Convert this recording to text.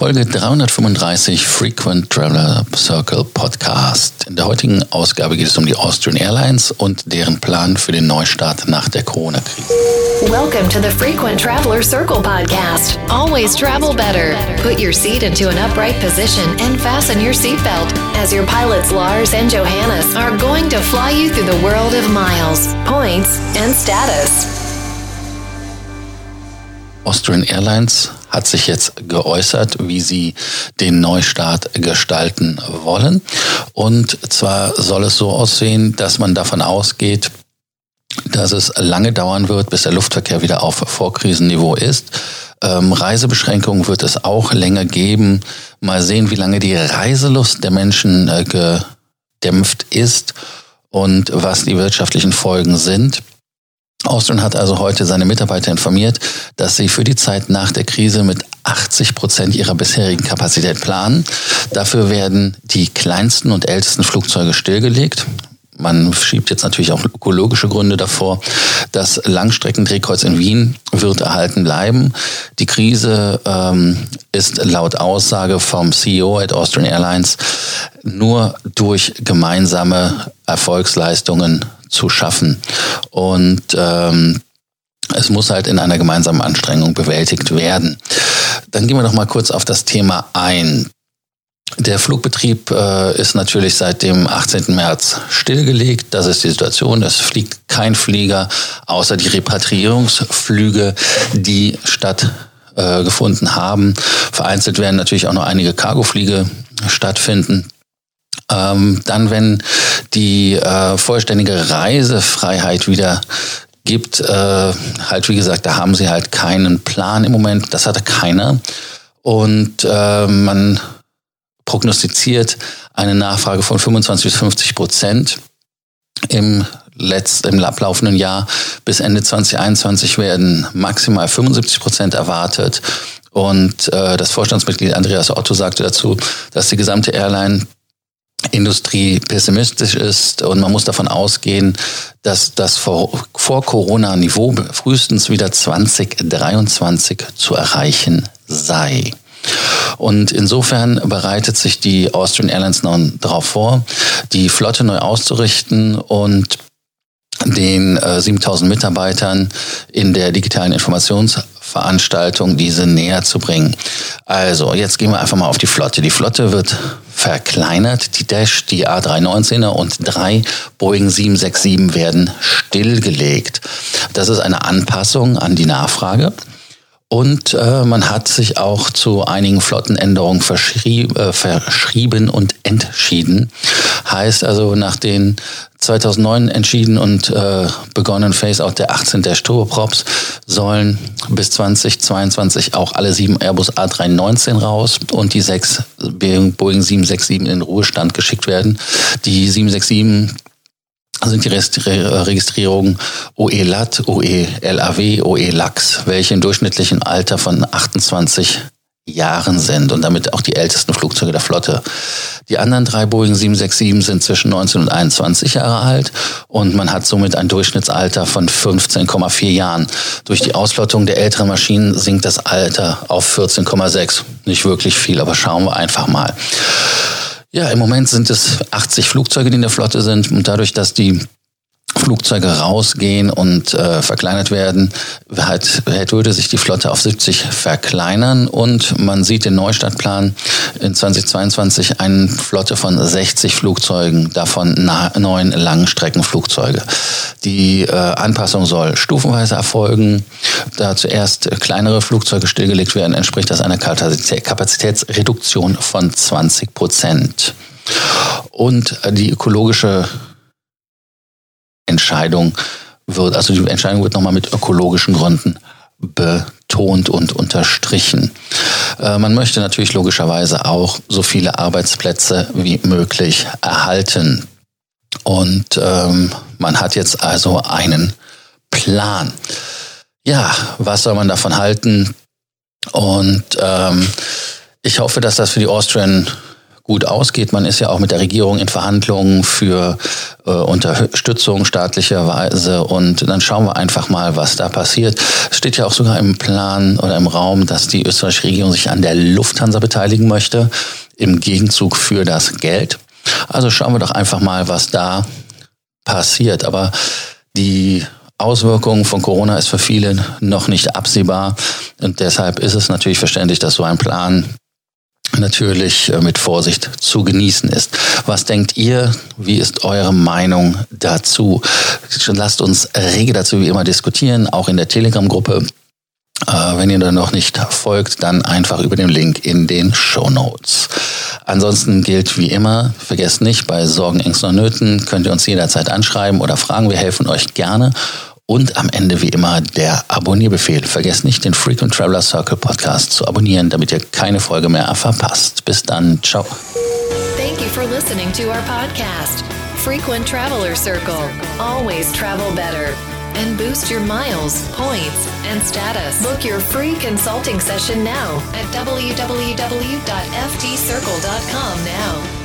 Folge 335 Frequent Traveler Circle Podcast. In der heutigen Ausgabe geht es um die Austrian Airlines und deren Plan für den Neustart nach der Corona-Krise. Welcome to the Frequent Traveler Circle Podcast. Always travel better. Put your seat into an upright position and fasten your seatbelt as your pilots Lars and Johannes are going to fly you through the world of miles, points, and status. Austrian Airlines hat sich jetzt geäußert, wie sie den Neustart gestalten wollen. Und zwar soll es so aussehen, dass man davon ausgeht, dass es lange dauern wird, bis der Luftverkehr wieder auf Vorkrisenniveau ist. Ähm, Reisebeschränkungen wird es auch länger geben. Mal sehen, wie lange die Reiselust der Menschen äh, gedämpft ist und was die wirtschaftlichen Folgen sind. Austrian hat also heute seine Mitarbeiter informiert, dass sie für die Zeit nach der Krise mit 80 Prozent ihrer bisherigen Kapazität planen. Dafür werden die kleinsten und ältesten Flugzeuge stillgelegt. Man schiebt jetzt natürlich auch ökologische Gründe davor. Das Langstreckendrehkreuz in Wien wird erhalten bleiben. Die Krise ähm, ist laut Aussage vom CEO at Austrian Airlines nur durch gemeinsame Erfolgsleistungen zu schaffen. Und ähm, es muss halt in einer gemeinsamen Anstrengung bewältigt werden. Dann gehen wir noch mal kurz auf das Thema ein. Der Flugbetrieb äh, ist natürlich seit dem 18. März stillgelegt. Das ist die Situation. Es fliegt kein Flieger, außer die Repatriierungsflüge, die stattgefunden äh, haben. Vereinzelt werden natürlich auch noch einige Cargofliege stattfinden. Ähm, dann, wenn die äh, vollständige Reisefreiheit wieder gibt, äh, halt wie gesagt, da haben sie halt keinen Plan im Moment. Das hatte keiner. Und äh, man prognostiziert eine Nachfrage von 25 bis 50 Prozent im letzten, im ablaufenden Jahr. Bis Ende 2021 werden maximal 75 Prozent erwartet. Und äh, das Vorstandsmitglied Andreas Otto sagte dazu, dass die gesamte Airline Industrie pessimistisch ist und man muss davon ausgehen, dass das vor, vor Corona-Niveau frühestens wieder 2023 zu erreichen sei. Und insofern bereitet sich die Austrian Airlines nun darauf vor, die Flotte neu auszurichten und den äh, 7000 Mitarbeitern in der digitalen Informationsveranstaltung diese näher zu bringen. Also, jetzt gehen wir einfach mal auf die Flotte. Die Flotte wird verkleinert. Die Dash, die A319er und drei Boeing 767 werden stillgelegt. Das ist eine Anpassung an die Nachfrage. Und äh, man hat sich auch zu einigen Flottenänderungen verschrieb, äh, verschrieben und entschieden. Heißt also, nach den 2009 entschieden und äh, begonnenen Phase-out der 18 der Turboprops sollen bis 2022 auch alle sieben Airbus A319 raus und die sechs Boeing 767 in Ruhestand geschickt werden. Die 767 sind die Registrierungen OE-LAT, OE-LAW, OE-LAX, welche im durchschnittlichen Alter von 28 Jahren sind und damit auch die ältesten Flugzeuge der Flotte. Die anderen drei Boeing 767 sind zwischen 19 und 21 Jahre alt und man hat somit ein Durchschnittsalter von 15,4 Jahren. Durch die Ausplottung der älteren Maschinen sinkt das Alter auf 14,6. Nicht wirklich viel, aber schauen wir einfach mal. Ja, im Moment sind es 80 Flugzeuge, die in der Flotte sind. Und dadurch, dass die Flugzeuge rausgehen und äh, verkleinert werden, halt, würde sich die Flotte auf 70 verkleinern und man sieht den Neustartplan in 2022 eine Flotte von 60 Flugzeugen, davon neun Langstreckenflugzeuge. Die äh, Anpassung soll stufenweise erfolgen. Da zuerst kleinere Flugzeuge stillgelegt werden, entspricht das einer Kapazitätsreduktion von 20 Prozent. Und die ökologische Entscheidung wird, also die Entscheidung wird nochmal mit ökologischen Gründen betont und unterstrichen. Äh, man möchte natürlich logischerweise auch so viele Arbeitsplätze wie möglich erhalten. Und ähm, man hat jetzt also einen Plan. Ja, was soll man davon halten? Und ähm, ich hoffe, dass das für die Austrian gut ausgeht. Man ist ja auch mit der Regierung in Verhandlungen für äh, Unterstützung staatlicherweise und dann schauen wir einfach mal, was da passiert. Es steht ja auch sogar im Plan oder im Raum, dass die österreichische Regierung sich an der Lufthansa beteiligen möchte im Gegenzug für das Geld. Also schauen wir doch einfach mal, was da passiert. Aber die Auswirkungen von Corona ist für viele noch nicht absehbar und deshalb ist es natürlich verständlich, dass so ein Plan natürlich äh, mit Vorsicht zu genießen ist. Was denkt ihr? Wie ist eure Meinung dazu? Lasst uns rege dazu wie immer diskutieren, auch in der Telegram-Gruppe. Äh, wenn ihr da noch nicht folgt, dann einfach über den Link in den Show Notes. Ansonsten gilt wie immer, vergesst nicht, bei Sorgen, Ängsten und Nöten könnt ihr uns jederzeit anschreiben oder fragen. Wir helfen euch gerne. Und am Ende wie immer der Abonnierbefehl. Vergesst nicht, den Frequent Traveler Circle Podcast zu abonnieren, damit ihr keine Folge mehr verpasst. Bis dann. Ciao. Thank you for listening to our podcast, Frequent Traveler Circle. Always travel better. And boost your miles, points, and status. Book your free consulting session now at www.ftcircle.com now.